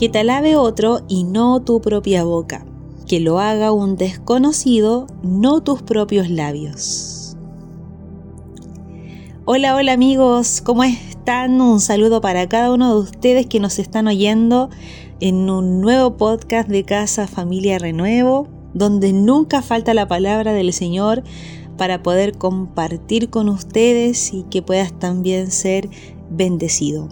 que te alabe otro y no tu propia boca, que lo haga un desconocido, no tus propios labios. Hola, hola amigos, ¿cómo están? Un saludo para cada uno de ustedes que nos están oyendo en un nuevo podcast de Casa Familia Renuevo, donde nunca falta la palabra del Señor para poder compartir con ustedes y que puedas también ser bendecido.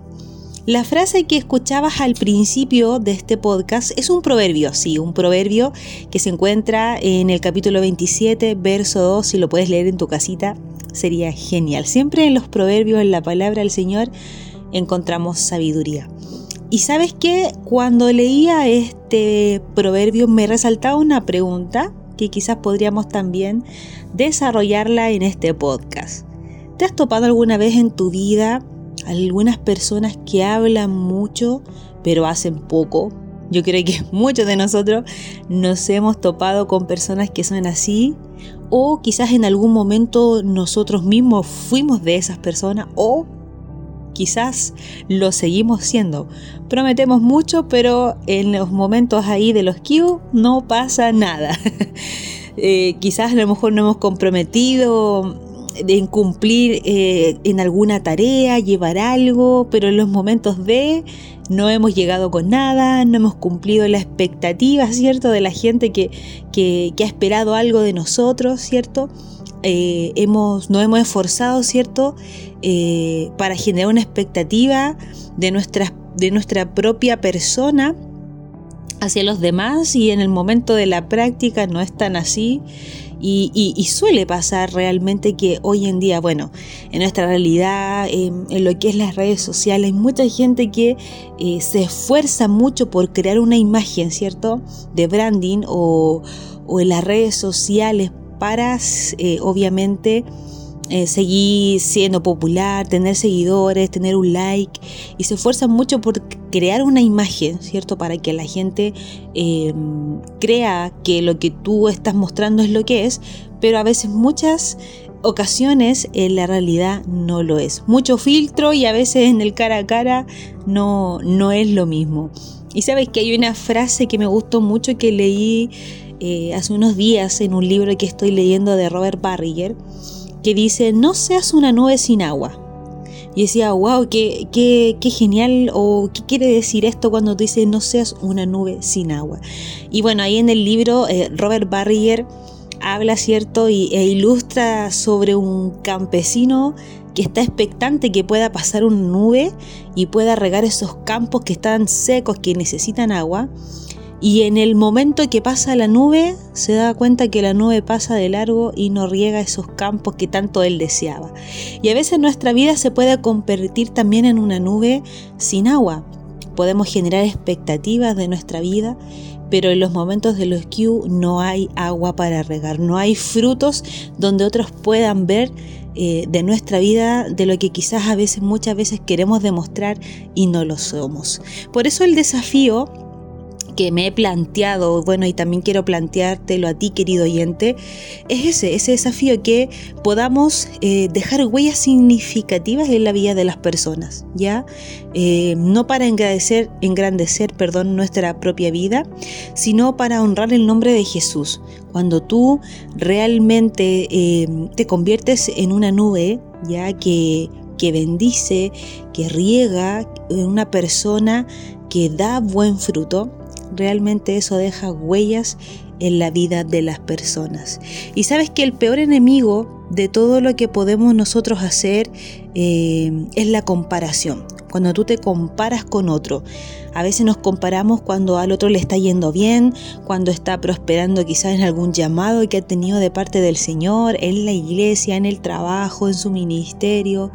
La frase que escuchabas al principio de este podcast es un proverbio, sí, un proverbio que se encuentra en el capítulo 27, verso 2, si lo puedes leer en tu casita, sería genial. Siempre en los proverbios, en la palabra del Señor, encontramos sabiduría. Y sabes que cuando leía este proverbio me resaltaba una pregunta que quizás podríamos también desarrollarla en este podcast. ¿Te has topado alguna vez en tu vida algunas personas que hablan mucho pero hacen poco. Yo creo que muchos de nosotros nos hemos topado con personas que son así o quizás en algún momento nosotros mismos fuimos de esas personas o quizás lo seguimos siendo. Prometemos mucho, pero en los momentos ahí de los Q no pasa nada. Eh, quizás a lo mejor no hemos comprometido de cumplir eh, en alguna tarea, llevar algo, pero en los momentos de no hemos llegado con nada, no hemos cumplido la expectativa, ¿cierto? De la gente que, ha esperado algo de nosotros, ¿cierto? Eh, hemos, nos hemos esforzado, ¿cierto? Eh, para generar una expectativa de nuestra, de nuestra propia persona hacia los demás y en el momento de la práctica no es tan así y, suele pasar realmente que hoy en día, bueno, en nuestra realidad, en, lo que es las redes sociales, hay mucha gente que eh, se esfuerza mucho por crear una imagen, ¿cierto? De branding o, en las redes sociales para, eh, obviamente, eh, seguir siendo popular, tener seguidores, tener un like y se esfuerzan mucho por crear una imagen, ¿cierto? Para que la gente eh, crea que lo que tú estás mostrando es lo que es, pero a veces muchas ocasiones en la realidad no lo es. Mucho filtro y a veces en el cara a cara no, no es lo mismo. Y sabes que hay una frase que me gustó mucho que leí eh, hace unos días en un libro que estoy leyendo de Robert Barriger que dice, no seas una nube sin agua. Y decía, wow, qué, qué, qué, genial, o qué quiere decir esto cuando dice no seas una nube sin agua. Y bueno, ahí en el libro eh, Robert Barrier habla, ¿cierto? Y, e ilustra sobre un campesino que está expectante que pueda pasar una nube y pueda regar esos campos que están secos, que necesitan agua y en el momento que pasa la nube, se da cuenta que la nube pasa de largo y no riega esos campos que tanto él deseaba. Y a veces nuestra vida se puede convertir también en una nube sin agua. Podemos generar expectativas de nuestra vida, pero en los momentos de los Q no hay agua para regar, no hay frutos donde otros puedan ver eh, de nuestra vida de lo que quizás a veces, muchas veces queremos demostrar y no lo somos. Por eso el desafío que me he planteado, bueno, y también quiero planteártelo a ti, querido oyente, es ese, ese desafío que podamos eh, dejar huellas significativas en la vida de las personas, ¿ya? Eh, no para engrandecer, engrandecer nuestra propia vida, sino para honrar el nombre de Jesús. Cuando tú realmente eh, te conviertes en una nube, ya que que bendice, que riega, una persona que da buen fruto, realmente eso deja huellas en la vida de las personas. Y sabes que el peor enemigo de todo lo que podemos nosotros hacer eh, es la comparación. Cuando tú te comparas con otro, a veces nos comparamos cuando al otro le está yendo bien, cuando está prosperando quizás en algún llamado que ha tenido de parte del Señor, en la iglesia, en el trabajo, en su ministerio.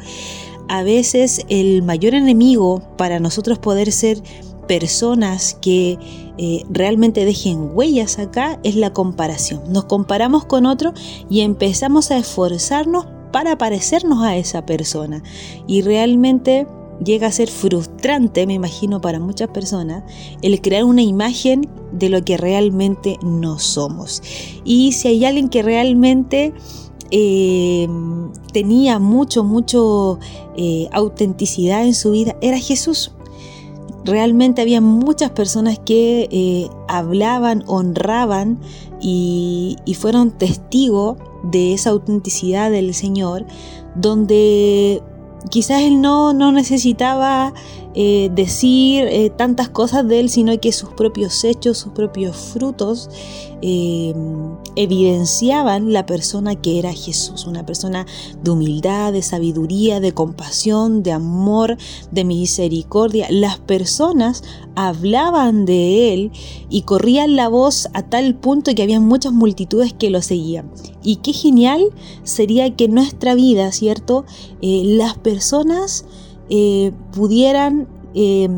A veces el mayor enemigo para nosotros poder ser personas que eh, realmente dejen huellas acá es la comparación. Nos comparamos con otro y empezamos a esforzarnos para parecernos a esa persona. Y realmente llega a ser frustrante, me imagino, para muchas personas, el crear una imagen de lo que realmente no somos. Y si hay alguien que realmente eh, tenía mucho, mucho eh, autenticidad en su vida, era Jesús realmente había muchas personas que eh, hablaban, honraban y, fueron testigos de esa autenticidad del Señor, donde quizás él no, no necesitaba eh, decir eh, tantas cosas de él, sino que sus propios hechos, sus propios frutos evidenciaban la persona que era Jesús, una persona de humildad, de sabiduría, de compasión, de amor, de misericordia. Las personas hablaban de él y corrían la voz a tal punto que había muchas multitudes que lo seguían. Y qué genial sería que en nuestra vida, ¿cierto? las personas eh, pudieran eh,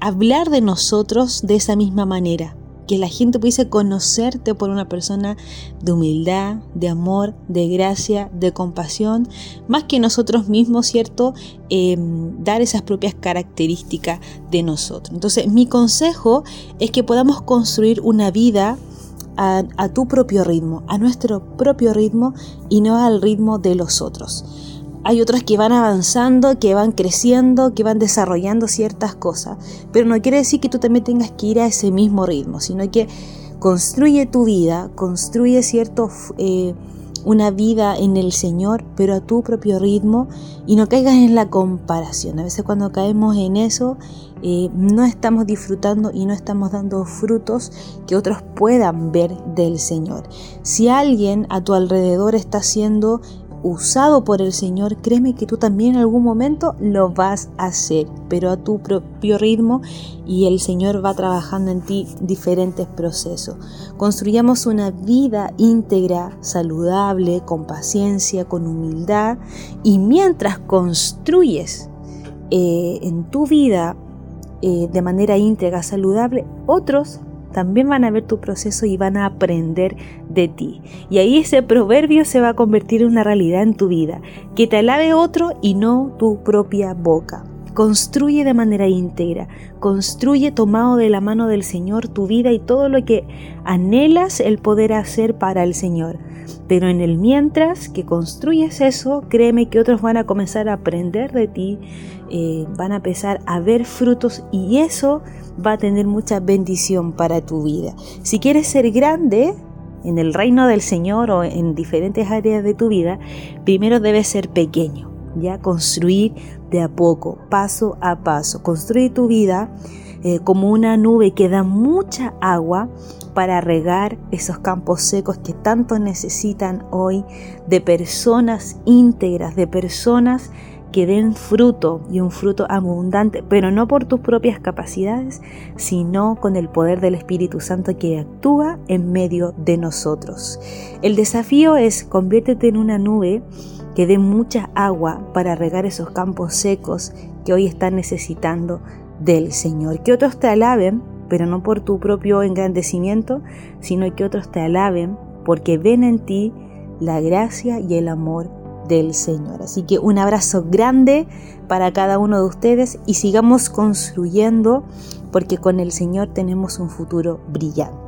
hablar de nosotros de esa misma manera. Que la gente pudiese conocerte por una persona de humildad, de amor, de gracia, de compasión, más que nosotros mismos, ¿cierto? Eh, dar esas propias características de nosotros. Entonces, mi consejo es que podamos construir una vida a tu propio ritmo, a nuestro propio ritmo y no al ritmo de los otros hay otras que van avanzando, que van creciendo, que van desarrollando ciertas cosas. Pero no quiere decir que tú también tengas que ir a ese mismo ritmo, sino que construye tu vida, construye cierto, eh, una vida en el Señor, pero a tu propio ritmo y no caigas en la comparación. A veces cuando caemos en eso, eh, no estamos disfrutando y no estamos dando frutos que otros puedan ver del Señor. Si alguien a tu alrededor está haciendo usado por el Señor, créeme que tú también en algún momento lo vas a hacer, pero a tu propio ritmo y el Señor va trabajando en ti diferentes procesos. Construyamos una vida íntegra, saludable, con paciencia, con humildad y mientras construyes eh, en tu vida eh, de manera íntegra, saludable, otros también van a ver tu proceso y van a aprender de ti. Y ahí ese proverbio se va a convertir en una realidad en tu vida, que te alabe otro y no tu propia boca. Construye de manera íntegra, construye tomado de la mano del Señor tu vida y todo lo que anhelas el poder hacer para el Señor. Pero en el mientras que construyes eso, créeme que otros van a comenzar a aprender de ti, eh, van a empezar a ver frutos y eso va a tener mucha bendición para tu vida. Si quieres ser grande en el reino del Señor o en diferentes áreas de tu vida, primero debes ser pequeño, ya construir de a poco, paso a paso, construir tu vida eh, como una nube que da mucha agua para regar esos campos secos que tanto necesitan hoy de personas íntegras, de personas que den fruto y un fruto abundante, pero no por tus propias capacidades, sino con el poder del Espíritu Santo que actúa en medio de nosotros. El desafío es conviértete en una nube que dé mucha agua para regar esos campos secos que hoy están necesitando del Señor. Que otros te alaben, pero no por tu propio engrandecimiento, sino que otros te alaben porque ven en ti la gracia y el amor del Señor. Así que un abrazo grande para cada uno de ustedes y sigamos construyendo porque con el Señor tenemos un futuro brillante.